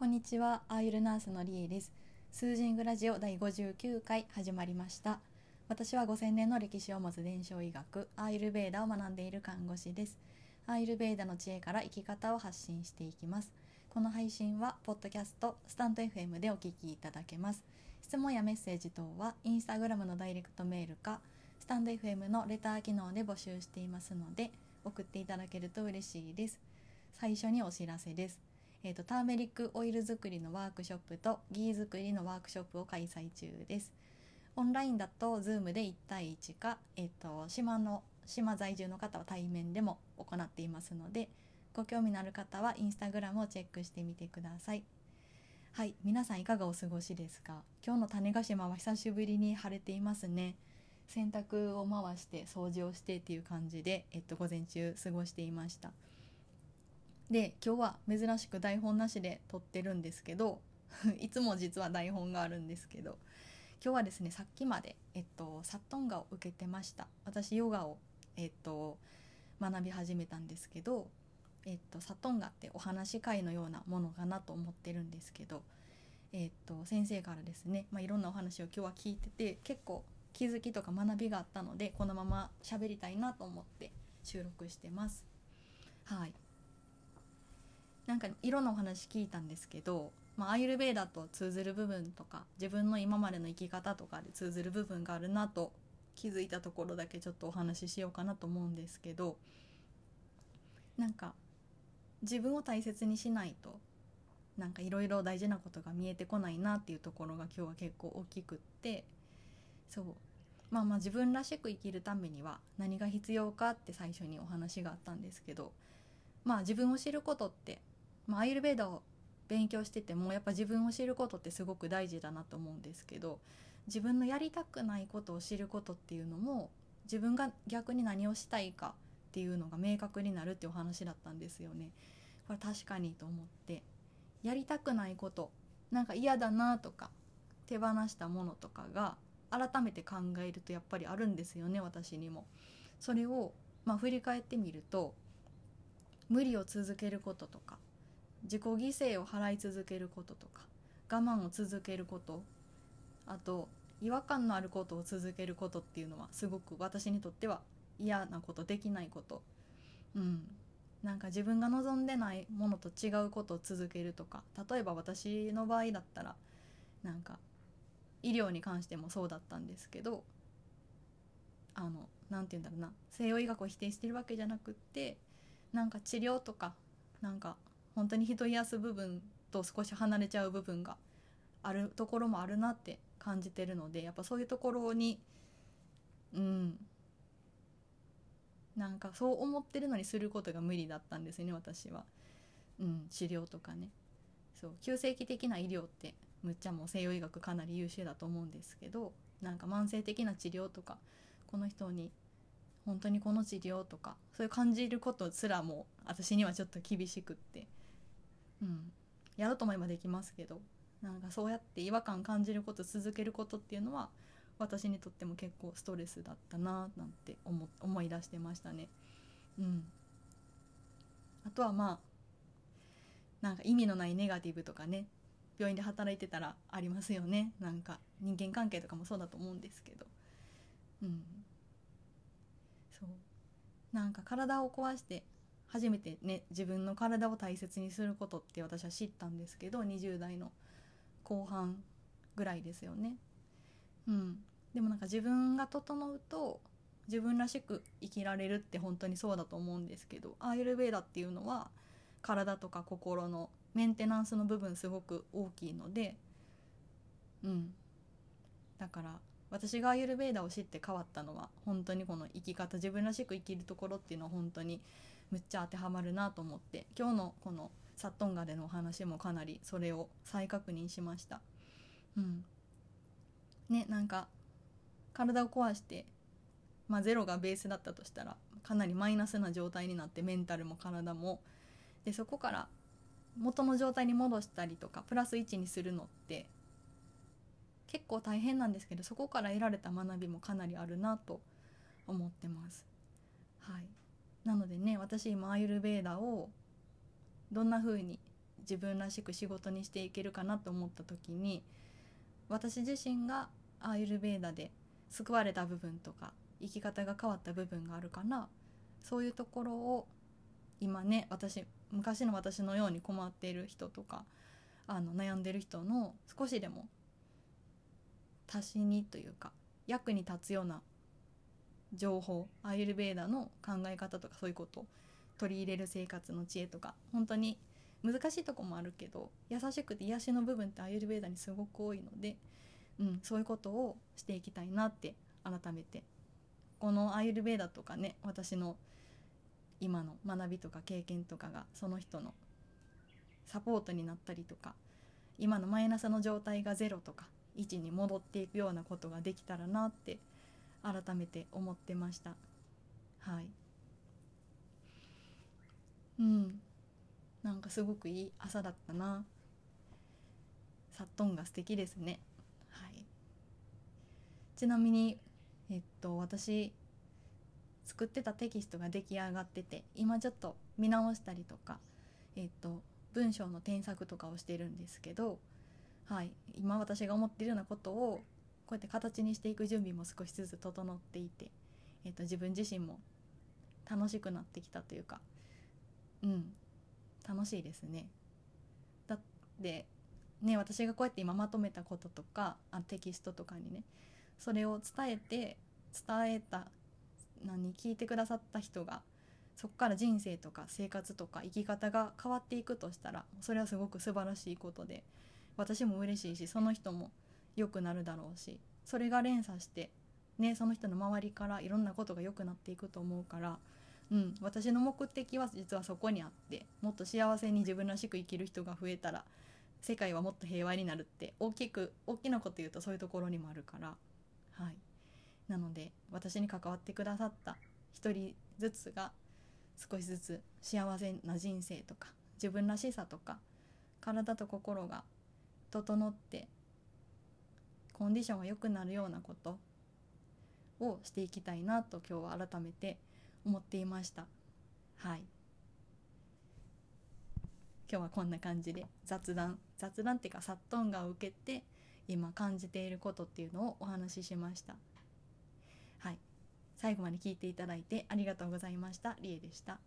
こんにちは、アーユルナースのリエです。スージングラジオ第59回始まりました。私は5000年の歴史を持つ伝承医学、アーユルベーダを学んでいる看護師です。アーユルベーダの知恵から生き方を発信していきます。この配信は、ポッドキャスト、スタンド FM でお聞きいただけます。質問やメッセージ等は、インスタグラムのダイレクトメールか、スタンド FM のレター機能で募集していますので、送っていただけると嬉しいです。最初にお知らせです。えーと、ターメリックオイル作りのワークショップとギー作りのワークショップを開催中です。オンラインだと Zoom で1対1か、えーと、島の島在住の方は対面でも行っていますのでご興味のある方はインスタグラムをチェックしてみてください。はい、皆さんいかがお過ごしですか？今日の種子島は久しぶりに晴れていますね。洗濯を回して掃除をしてっていう感じで、えっと、午前中過ごしていました。で今日は珍しく台本なしで撮ってるんですけど いつも実は台本があるんですけど今日はですねさっきまで、えっと、サットンガを受けてました私ヨガを、えっと、学び始めたんですけど、えっと、サットンガってお話し会のようなものかなと思ってるんですけど、えっと、先生からですね、まあ、いろんなお話を今日は聞いてて結構気づきとか学びがあったのでこのまま喋りたいなと思って収録してます。はいなんかいろんなお話聞いたんですけど、まあ、アイルベーダと通ずる部分とか自分の今までの生き方とかで通ずる部分があるなと気づいたところだけちょっとお話ししようかなと思うんですけどなんか自分を大切にしないとなんかいろいろ大事なことが見えてこないなっていうところが今日は結構大きくってそうまあまあ自分らしく生きるためには何が必要かって最初にお話があったんですけどまあ自分を知ることってまあ、アイルベーダを勉強しててもやっぱ自分を知ることってすごく大事だなと思うんですけど自分のやりたくないことを知ることっていうのも自分が逆に何をしたいかっていうのが明確になるっていうお話だったんですよね。これ確かにと思ってやりたくないことなんか嫌だなとか手放したものとかが改めて考えるとやっぱりあるんですよね私にも。それをまあ振り返ってみると無理を続けることとか自己犠牲を払い続けることとか我慢を続けることあと違和感のあることを続けることっていうのはすごく私にとっては嫌なことできないこと。うん。なんか自分が望んでないものと違うことを続けるとか例えば私の場合だったらなんか医療に関してもそうだったんですけどあの何て言うんだろうな西洋医学を否定してるわけじゃなくってなんか治療とかなんか本当に人癒す部分と少し離れちゃう部分があるところもあるなって感じてるのでやっぱそういうところにうん。なんかそう思ってるのにすることが無理だったんですね私は。うん、治療とかね。そう急性期的な医療ってむっちゃもう西洋医学かなり優秀だと思うんですけどなんか慢性的な治療とかこの人に本当にこの治療とかそういう感じることすらも私にはちょっと厳しくって。うん、やろうと思えばできますけどなんかそうやって違和感感じること続けることっていうのは私にとっても結構ストレスだったななんて思思い出してましたね。うん、あとはまあなんか意味のないネガティブとかね病院で働いてたらありますよね。なんか人間関係とかもそうだと思うんですけど。うん。そう。なんか体を壊して初めてね自分の体を大切にすることって私は知ったんですけど20代の後半ぐらいですよね。うん、でもなんか自分が整うと自分らしく生きられるって本当にそうだと思うんですけどアーユルベーダっていうのは体とか心のメンテナンスの部分すごく大きいのでうんだから私がアーユルベーダを知って変わったのは本当にこの生き方自分らしく生きるところっていうのは本当にむっちゃ当てはまるなと思って今日のこのサットンガでのお話もかなりそれを再確認しました。うん、ねなんか体を壊して、まあ、ゼロがベースだったとしたらかなりマイナスな状態になってメンタルも体もでそこから元の状態に戻したりとかプラス1にするのって結構大変なんですけどそこから得られた学びもかなりあるなと思ってます。はい、なのでね私今アイルベーダをどんな風に自分らしく仕事にしていけるかなと思った時に私自身がアーユルベーダで救われた部分とか生き方が変わった部分があるからそういうところを今ね私昔の私のように困っている人とかあの悩んでる人の少しでも足しにというか役に立つような情報アイルベーダの考え方とかそういうこと取り入れる生活の知恵とか本当に難しいとこもあるけど優しくて癒しの部分ってアイルベーダにすごく多いので、うん、そういうことをしていきたいなって改めて。このアイルベーダとかね私の今の学びとか経験とかがその人のサポートになったりとか今のマイナスの状態がゼロとか1に戻っていくようなことができたらなって改めて思ってました。はい。うん。なんかすごくいい朝だったな。サットンが素敵ですね。はい。ちなみにえっと私作ってたテキストが出来上がってて今ちょっと見直したりとか、えっと、文章の添削とかをしてるんですけど、はい、今私が思ってるようなことをこうやって形にしていく準備も少しずつ整っていて、えっと、自分自身も楽しくなってきたというかうん楽しいですね。だってね私がこうやって今まとめたこととかあテキストとかにねそれを伝えて伝えた何聞いてくださった人がそこから人生とか生活とか生き方が変わっていくとしたらそれはすごく素晴らしいことで私も嬉しいしその人も良くなるだろうしそれが連鎖してねその人の周りからいろんなことが良くなっていくと思うから、うん、私の目的は実はそこにあってもっと幸せに自分らしく生きる人が増えたら世界はもっと平和になるって大きく大きなこと言うとそういうところにもあるからはい。なので私に関わってくださった一人ずつが少しずつ幸せな人生とか自分らしさとか体と心が整ってコンディションが良くなるようなことをしていきたいなと今日は改めて思っていましたはい今日はこんな感じで雑談雑談っていうかサットンガを受けて今感じていることっていうのをお話ししましたはい最後まで聞いていただいてありがとうございました。りえでした。